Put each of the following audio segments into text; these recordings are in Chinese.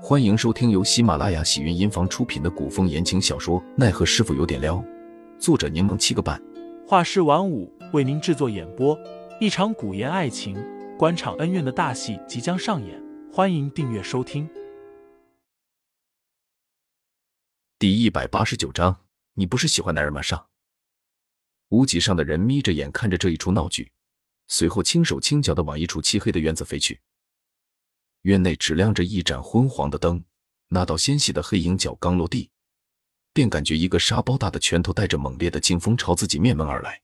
欢迎收听由喜马拉雅喜云音房出品的古风言情小说《奈何师傅有点撩》，作者柠檬七个半，画师晚舞为您制作演播。一场古言爱情、官场恩怨的大戏即将上演，欢迎订阅收听。第一百八十九章，你不是喜欢男人吗？上。屋脊上的人眯着眼看着这一出闹剧，随后轻手轻脚的往一处漆黑的院子飞去。院内只亮着一盏昏黄的灯，那道纤细的黑影脚刚落地，便感觉一个沙包大的拳头带着猛烈的劲风朝自己面门而来。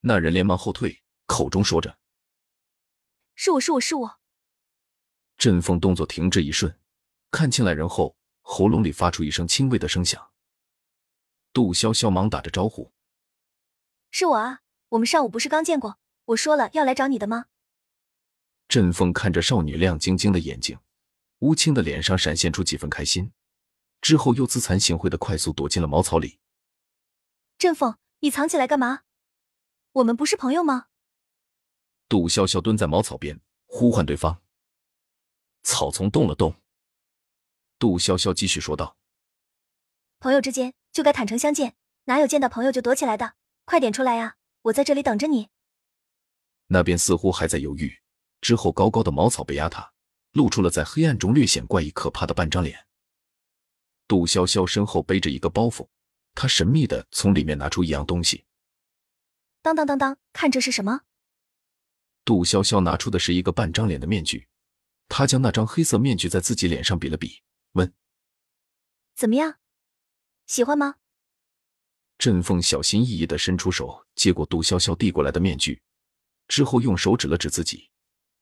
那人连忙后退，口中说着：“是我是我是我。”振风动作停滞一瞬，看清来人后，喉咙里发出一声轻微的声响。杜潇潇忙打着招呼：“是我啊，我们上午不是刚见过？我说了要来找你的吗？”振凤看着少女亮晶晶的眼睛，乌青的脸上闪现出几分开心，之后又自惭形秽的快速躲进了茅草里。振凤，你藏起来干嘛？我们不是朋友吗？杜潇潇蹲在茅草边呼唤对方。草丛动了动。杜潇潇继续说道：“朋友之间就该坦诚相见，哪有见到朋友就躲起来的？快点出来呀，我在这里等着你。”那边似乎还在犹豫。之后，高高的茅草被压塌，露出了在黑暗中略显怪异可怕的半张脸。杜潇潇身后背着一个包袱，他神秘的从里面拿出一样东西。当当当当，看这是什么？杜潇潇拿出的是一个半张脸的面具，他将那张黑色面具在自己脸上比了比，问：“怎么样，喜欢吗？”振凤小心翼翼的伸出手接过杜潇潇递过来的面具，之后用手指了指自己。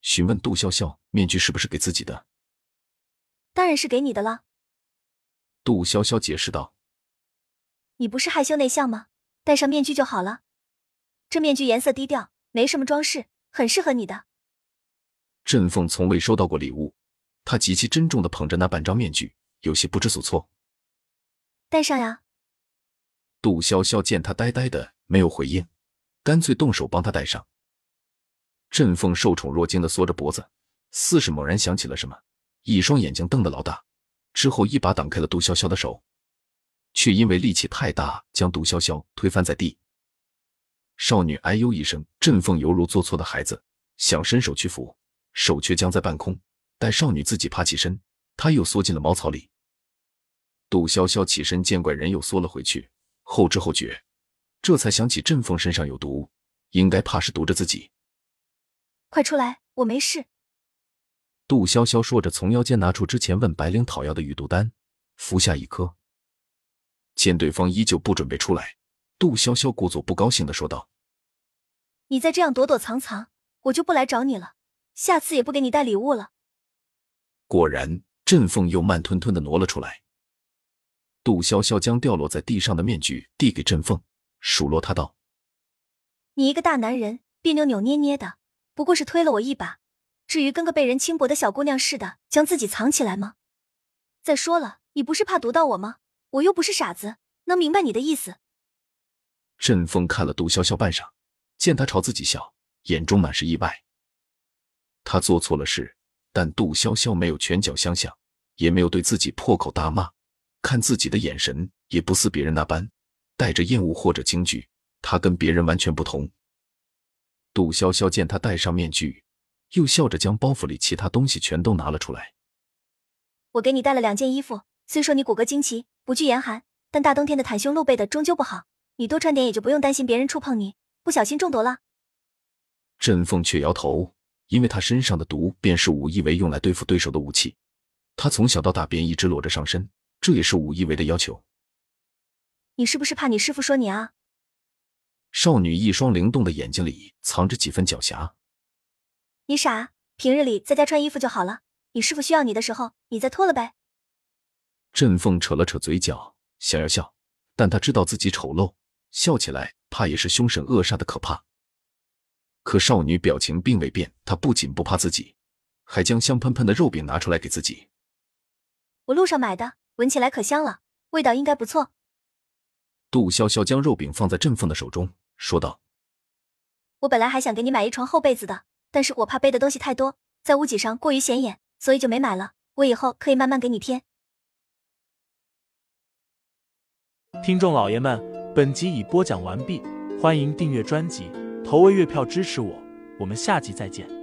询问杜潇潇：“面具是不是给自己的？”“当然是给你的了。”杜潇潇解释道。“你不是害羞内向吗？戴上面具就好了。这面具颜色低调，没什么装饰，很适合你的。”振凤从未收到过礼物，他极其珍重的捧着那半张面具，有些不知所措。“戴上呀。”杜潇潇见他呆呆的，没有回应，干脆动手帮他戴上。振凤受宠若惊的缩着脖子，似是猛然想起了什么，一双眼睛瞪得老大，之后一把挡开了杜潇潇的手，却因为力气太大，将杜潇潇推翻在地。少女哎呦一声，振凤犹如做错的孩子，想伸手去扶，手却僵在半空。待少女自己爬起身，她又缩进了茅草里。杜潇潇起身见怪人，又缩了回去，后知后觉，这才想起振凤身上有毒，应该怕是毒着自己。快出来，我没事。杜潇潇说着，从腰间拿出之前问白灵讨要的雨毒丹，服下一颗。见对方依旧不准备出来，杜潇潇故作不高兴的说道：“你再这样躲躲藏藏，我就不来找你了，下次也不给你带礼物了。”果然，振凤又慢吞吞的挪了出来。杜潇潇将掉落在地上的面具递给振凤，数落他道：“你一个大男人，别扭扭捏捏的。”不过是推了我一把，至于跟个被人轻薄的小姑娘似的将自己藏起来吗？再说了，你不是怕毒到我吗？我又不是傻子，能明白你的意思。振凤看了杜潇潇半晌，见他朝自己笑，眼中满是意外。他做错了事，但杜潇潇没有拳脚相向，也没有对自己破口大骂，看自己的眼神也不似别人那般带着厌恶或者惊惧。他跟别人完全不同。杜潇潇见他戴上面具，又笑着将包袱里其他东西全都拿了出来。我给你带了两件衣服，虽说你骨骼惊奇，不惧严寒，但大冬天的袒胸露背的终究不好。你多穿点，也就不用担心别人触碰你，不小心中毒了。振凤却摇头，因为他身上的毒便是武一为用来对付对手的武器。他从小到大便一直裸着上身，这也是武一为的要求。你是不是怕你师傅说你啊？少女一双灵动的眼睛里藏着几分狡黠。你傻，平日里在家穿衣服就好了。你师傅需要你的时候，你再脱了呗。振凤扯了扯嘴角，想要笑，但她知道自己丑陋，笑起来怕也是凶神恶煞的可怕。可少女表情并未变，她不仅不怕自己，还将香喷喷的肉饼拿出来给自己。我路上买的，闻起来可香了，味道应该不错。苏潇潇将肉饼放在振凤的手中说道，我本来还想给你买一床厚被子的，但是我怕背的东西太多，在屋脊上过于显眼，所以就没买了，我以后可以慢慢给你添。听众老爷们，本集已播讲完毕，欢迎订阅专辑，投喂月票支持我，我们下集再见。